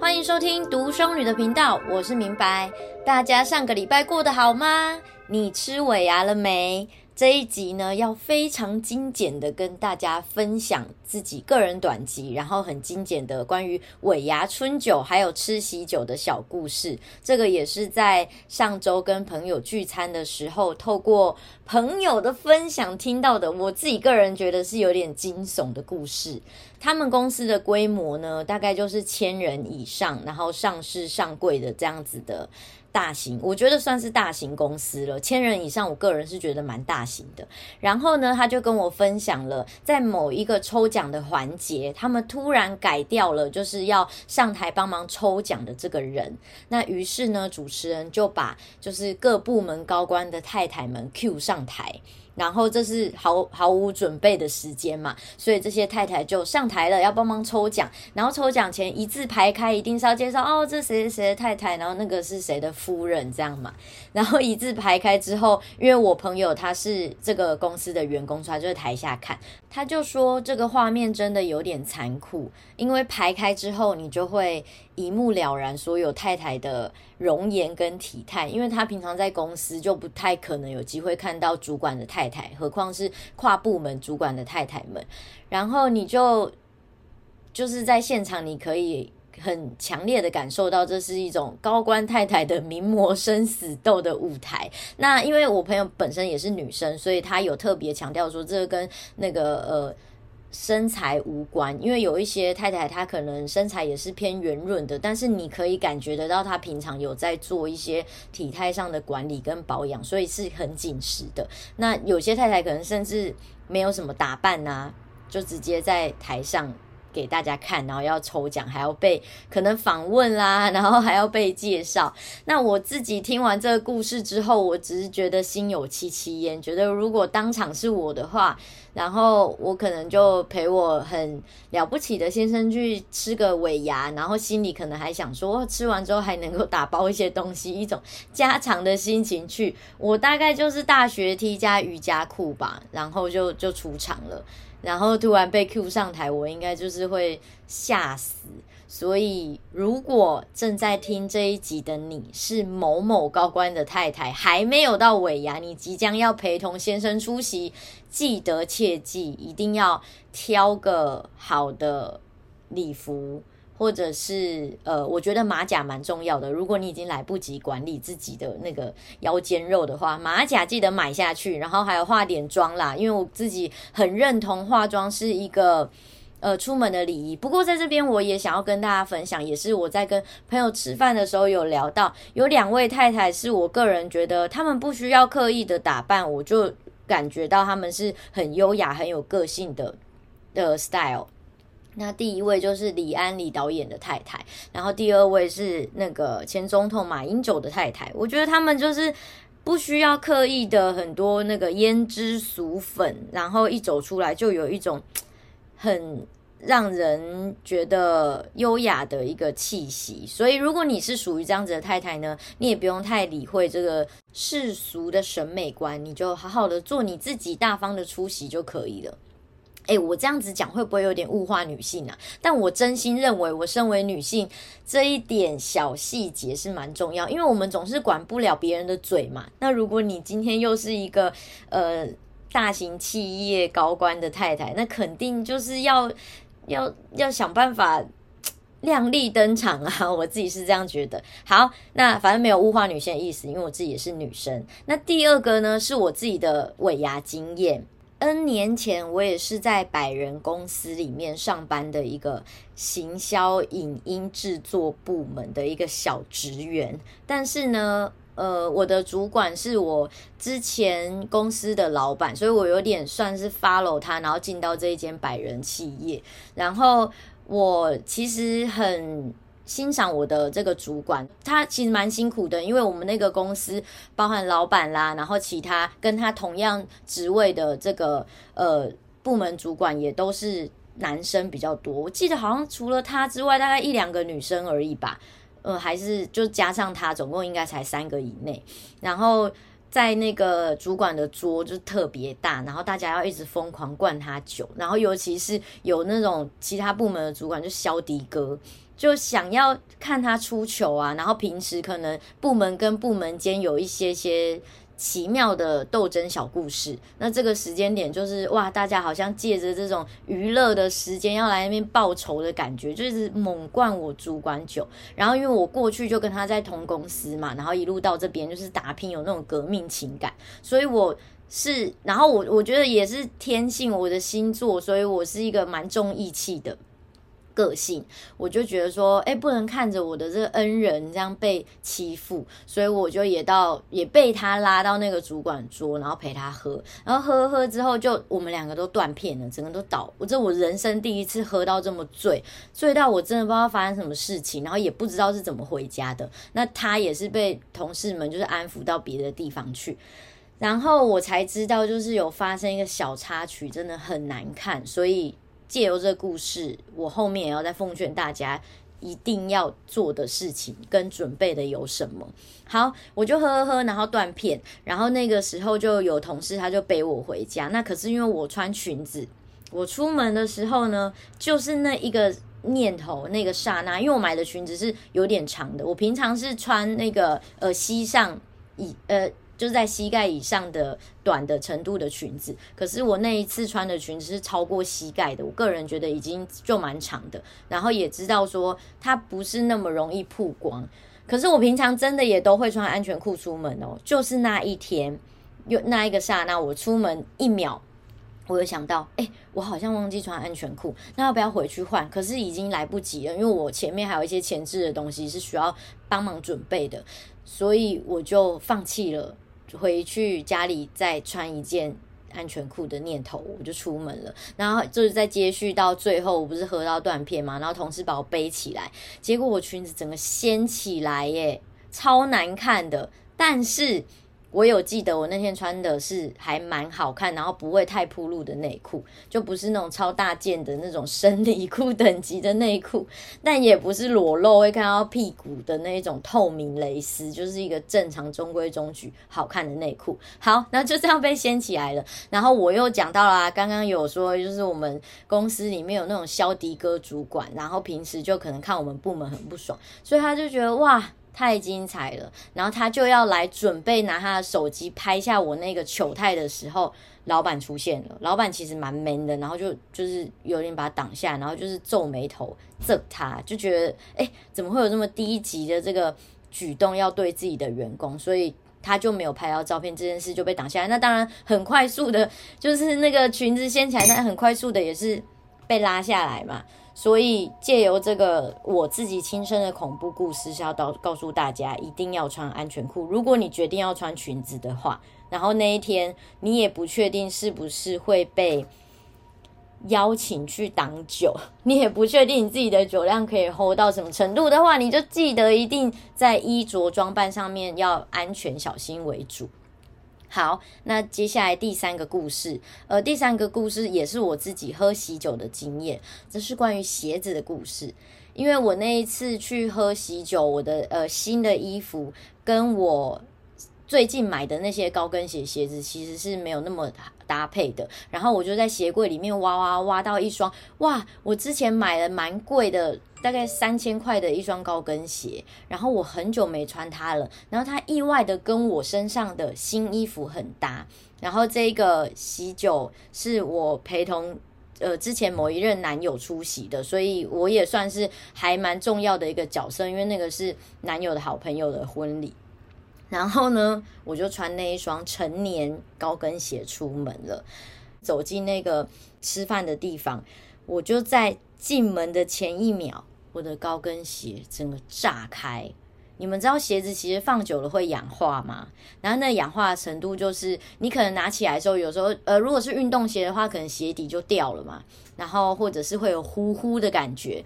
欢迎收听独生女的频道，我是明白。大家上个礼拜过得好吗？你吃尾牙了没？这一集呢，要非常精简的跟大家分享自己个人短集，然后很精简的关于尾牙春酒还有吃喜酒的小故事。这个也是在上周跟朋友聚餐的时候，透过朋友的分享听到的。我自己个人觉得是有点惊悚的故事。他们公司的规模呢，大概就是千人以上，然后上市上柜的这样子的。大型，我觉得算是大型公司了，千人以上，我个人是觉得蛮大型的。然后呢，他就跟我分享了，在某一个抽奖的环节，他们突然改掉了，就是要上台帮忙抽奖的这个人。那于是呢，主持人就把就是各部门高官的太太们 Q 上台。然后这是毫毫无准备的时间嘛，所以这些太太就上台了，要帮忙抽奖。然后抽奖前一字排开，一定是要介绍哦，这谁谁谁的太太，然后那个是谁的夫人，这样嘛。然后一字排开之后，因为我朋友他是这个公司的员工，所以他就在台下看，他就说这个画面真的有点残酷，因为排开之后你就会。一目了然，所有太太的容颜跟体态，因为他平常在公司就不太可能有机会看到主管的太太，太太何况是跨部门主管的太太们。然后你就就是在现场，你可以很强烈的感受到，这是一种高官太太的名模生死斗的舞台。那因为我朋友本身也是女生，所以她有特别强调说，这跟那个呃。身材无关，因为有一些太太她可能身材也是偏圆润的，但是你可以感觉得到她平常有在做一些体态上的管理跟保养，所以是很紧实的。那有些太太可能甚至没有什么打扮啊，就直接在台上。给大家看，然后要抽奖，还要被可能访问啦，然后还要被介绍。那我自己听完这个故事之后，我只是觉得心有戚戚焉，觉得如果当场是我的话，然后我可能就陪我很了不起的先生去吃个尾牙，然后心里可能还想说，吃完之后还能够打包一些东西，一种加长的心情去。我大概就是大学 T 加瑜伽裤吧，然后就就出场了。然后突然被 Q 上台，我应该就是会吓死。所以，如果正在听这一集的你是某某高官的太太，还没有到尾牙，你即将要陪同先生出席，记得切记一定要挑个好的礼服。或者是呃，我觉得马甲蛮重要的。如果你已经来不及管理自己的那个腰间肉的话，马甲记得买下去。然后还有化点妆啦，因为我自己很认同化妆是一个呃出门的礼仪。不过在这边我也想要跟大家分享，也是我在跟朋友吃饭的时候有聊到，有两位太太是我个人觉得他们不需要刻意的打扮，我就感觉到他们是很优雅、很有个性的的 style。那第一位就是李安李导演的太太，然后第二位是那个前总统马英九的太太。我觉得他们就是不需要刻意的很多那个胭脂俗粉，然后一走出来就有一种很让人觉得优雅的一个气息。所以如果你是属于这样子的太太呢，你也不用太理会这个世俗的审美观，你就好好的做你自己，大方的出席就可以了。诶，我这样子讲会不会有点物化女性啊？但我真心认为，我身为女性，这一点小细节是蛮重要，因为我们总是管不了别人的嘴嘛。那如果你今天又是一个呃大型企业高官的太太，那肯定就是要要要想办法亮丽登场啊！我自己是这样觉得。好，那反正没有物化女性的意思，因为我自己也是女生。那第二个呢，是我自己的尾牙经验。N 年前，我也是在百人公司里面上班的一个行销影音制作部门的一个小职员。但是呢，呃，我的主管是我之前公司的老板，所以我有点算是 follow 他，然后进到这一间百人企业。然后我其实很。欣赏我的这个主管，他其实蛮辛苦的，因为我们那个公司包含老板啦，然后其他跟他同样职位的这个呃部门主管也都是男生比较多。我记得好像除了他之外，大概一两个女生而已吧。呃，还是就加上他，总共应该才三个以内。然后在那个主管的桌就特别大，然后大家要一直疯狂灌他酒，然后尤其是有那种其他部门的主管就肖迪哥，就想要看他出糗啊，然后平时可能部门跟部门间有一些些。奇妙的斗争小故事，那这个时间点就是哇，大家好像借着这种娱乐的时间要来那边报仇的感觉，就是猛灌我主管酒。然后因为我过去就跟他在同公司嘛，然后一路到这边就是打拼，有那种革命情感，所以我是，然后我我觉得也是天性，我的星座，所以我是一个蛮重义气的。个性，我就觉得说，哎，不能看着我的这个恩人这样被欺负，所以我就也到也被他拉到那个主管桌，然后陪他喝，然后喝喝之后，就我们两个都断片了，整个都倒。我这我人生第一次喝到这么醉，醉到我真的不知道发生什么事情，然后也不知道是怎么回家的。那他也是被同事们就是安抚到别的地方去，然后我才知道就是有发生一个小插曲，真的很难看，所以。借由这个故事，我后面也要再奉劝大家一定要做的事情跟准备的有什么。好，我就喝喝喝，然后断片，然后那个时候就有同事他就背我回家。那可是因为我穿裙子，我出门的时候呢，就是那一个念头，那个刹那，因为我买的裙子是有点长的，我平常是穿那个呃膝上以呃。就是在膝盖以上的短的程度的裙子，可是我那一次穿的裙子是超过膝盖的，我个人觉得已经就蛮长的，然后也知道说它不是那么容易曝光，可是我平常真的也都会穿安全裤出门哦，就是那一天，有那一个刹那，我出门一秒，我有想到，哎，我好像忘记穿安全裤，那要不要回去换？可是已经来不及了，因为我前面还有一些前置的东西是需要帮忙准备的，所以我就放弃了。回去家里再穿一件安全裤的念头，我就出门了。然后就是在接续到最后，我不是喝到断片嘛，然后同事把我背起来，结果我裙子整个掀起来耶，超难看的。但是。我有记得，我那天穿的是还蛮好看，然后不会太暴露的内裤，就不是那种超大件的那种生理裤等级的内裤，但也不是裸露会看到屁股的那一种透明蕾丝，就是一个正常中规中矩好看的内裤。好，那就这样被掀起来了。然后我又讲到啦，刚刚有说就是我们公司里面有那种肖迪哥主管，然后平时就可能看我们部门很不爽，所以他就觉得哇。太精彩了，然后他就要来准备拿他的手机拍下我那个糗态的时候，老板出现了。老板其实蛮 man 的，然后就就是有点把他挡下，然后就是皱眉头，责他，就觉得哎，怎么会有这么低级的这个举动要对自己的员工？所以他就没有拍到照片，这件事就被挡下来。那当然很快速的，就是那个裙子掀起来，但很快速的也是被拉下来嘛。所以借由这个我自己亲身的恐怖故事，是要告告诉大家，一定要穿安全裤。如果你决定要穿裙子的话，然后那一天你也不确定是不是会被邀请去挡酒，你也不确定你自己的酒量可以 hold 到什么程度的话，你就记得一定在衣着装扮上面要安全小心为主。好，那接下来第三个故事，呃，第三个故事也是我自己喝喜酒的经验，这是关于鞋子的故事。因为我那一次去喝喜酒，我的呃新的衣服跟我最近买的那些高跟鞋鞋子其实是没有那么搭配的，然后我就在鞋柜里面挖挖挖到一双，哇，我之前买了蛮贵的。大概三千块的一双高跟鞋，然后我很久没穿它了，然后它意外的跟我身上的新衣服很搭，然后这个喜酒是我陪同呃之前某一任男友出席的，所以我也算是还蛮重要的一个角色，因为那个是男友的好朋友的婚礼，然后呢，我就穿那一双成年高跟鞋出门了，走进那个吃饭的地方，我就在进门的前一秒。我的高跟鞋整个炸开，你们知道鞋子其实放久了会氧化吗？然后那氧化的程度就是，你可能拿起来的时候，有时候呃，如果是运动鞋的话，可能鞋底就掉了嘛，然后或者是会有呼呼的感觉。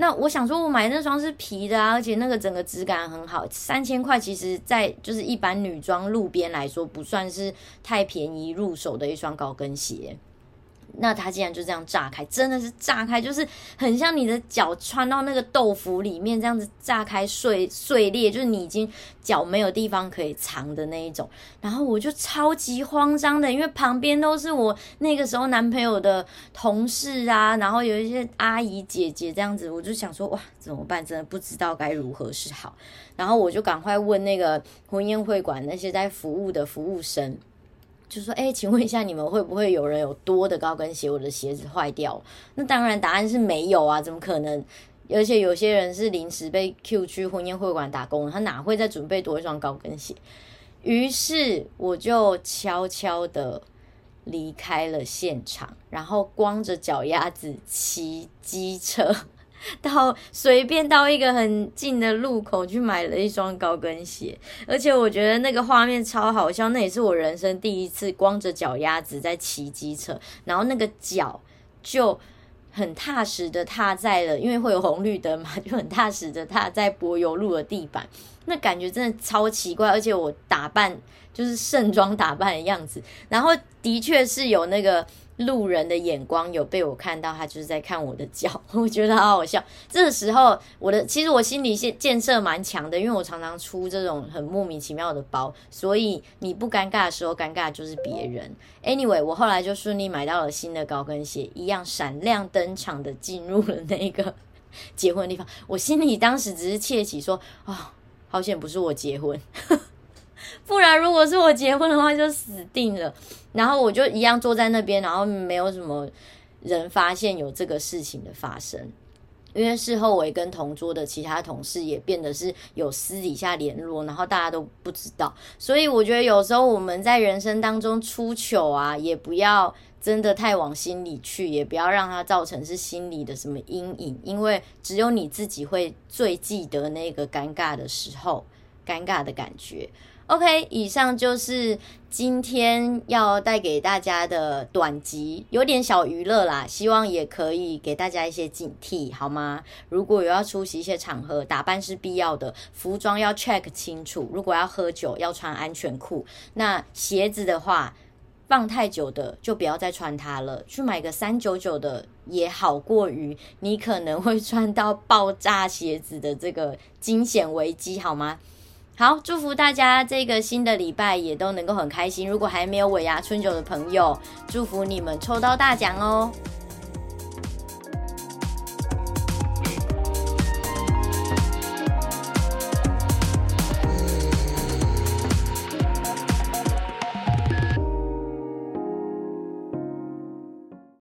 那我想说，我买那双是皮的啊，而且那个整个质感很好，三千块，其实在就是一般女装路边来说，不算是太便宜入手的一双高跟鞋。那它竟然就这样炸开，真的是炸开，就是很像你的脚穿到那个豆腐里面这样子炸开碎碎裂，就是你已经脚没有地方可以藏的那一种。然后我就超级慌张的，因为旁边都是我那个时候男朋友的同事啊，然后有一些阿姨姐姐这样子，我就想说哇，怎么办？真的不知道该如何是好。然后我就赶快问那个婚宴会馆那些在服务的服务生。就说：“哎，请问一下，你们会不会有人有多的高跟鞋？我的鞋子坏掉？那当然，答案是没有啊，怎么可能？而且有些人是临时被 Q 去婚宴会馆打工，他哪会再准备多一双高跟鞋？于是我就悄悄的离开了现场，然后光着脚丫子骑机车。” 到随便到一个很近的路口去买了一双高跟鞋，而且我觉得那个画面超好笑，那也是我人生第一次光着脚丫子在骑机车，然后那个脚就很踏实的踏在了，因为会有红绿灯嘛，就很踏实的踏在柏油路的地板，那感觉真的超奇怪，而且我打扮就是盛装打扮的样子，然后的确是有那个。路人的眼光有被我看到，他就是在看我的脚，我觉得好好笑。这时候，我的其实我心理建建设蛮强的，因为我常常出这种很莫名其妙的包，所以你不尴尬的时候，尴尬就是别人。Anyway，我后来就顺利买到了新的高跟鞋，一样闪亮登场的进入了那个 结婚的地方。我心里当时只是窃喜说：“、哦，好险不是我结婚。” 不然，如果是我结婚的话，就死定了。然后我就一样坐在那边，然后没有什么人发现有这个事情的发生。因为事后我也跟同桌的其他同事也变得是有私底下联络，然后大家都不知道。所以我觉得有时候我们在人生当中出糗啊，也不要真的太往心里去，也不要让它造成是心里的什么阴影，因为只有你自己会最记得那个尴尬的时候，尴尬的感觉。OK，以上就是今天要带给大家的短集，有点小娱乐啦，希望也可以给大家一些警惕，好吗？如果有要出席一些场合，打扮是必要的，服装要 check 清楚。如果要喝酒，要穿安全裤。那鞋子的话，放太久的就不要再穿它了，去买个三九九的也好过于你可能会穿到爆炸鞋子的这个惊险危机，好吗？好，祝福大家这个新的礼拜也都能够很开心。如果还没有尾牙春酒的朋友，祝福你们抽到大奖哦！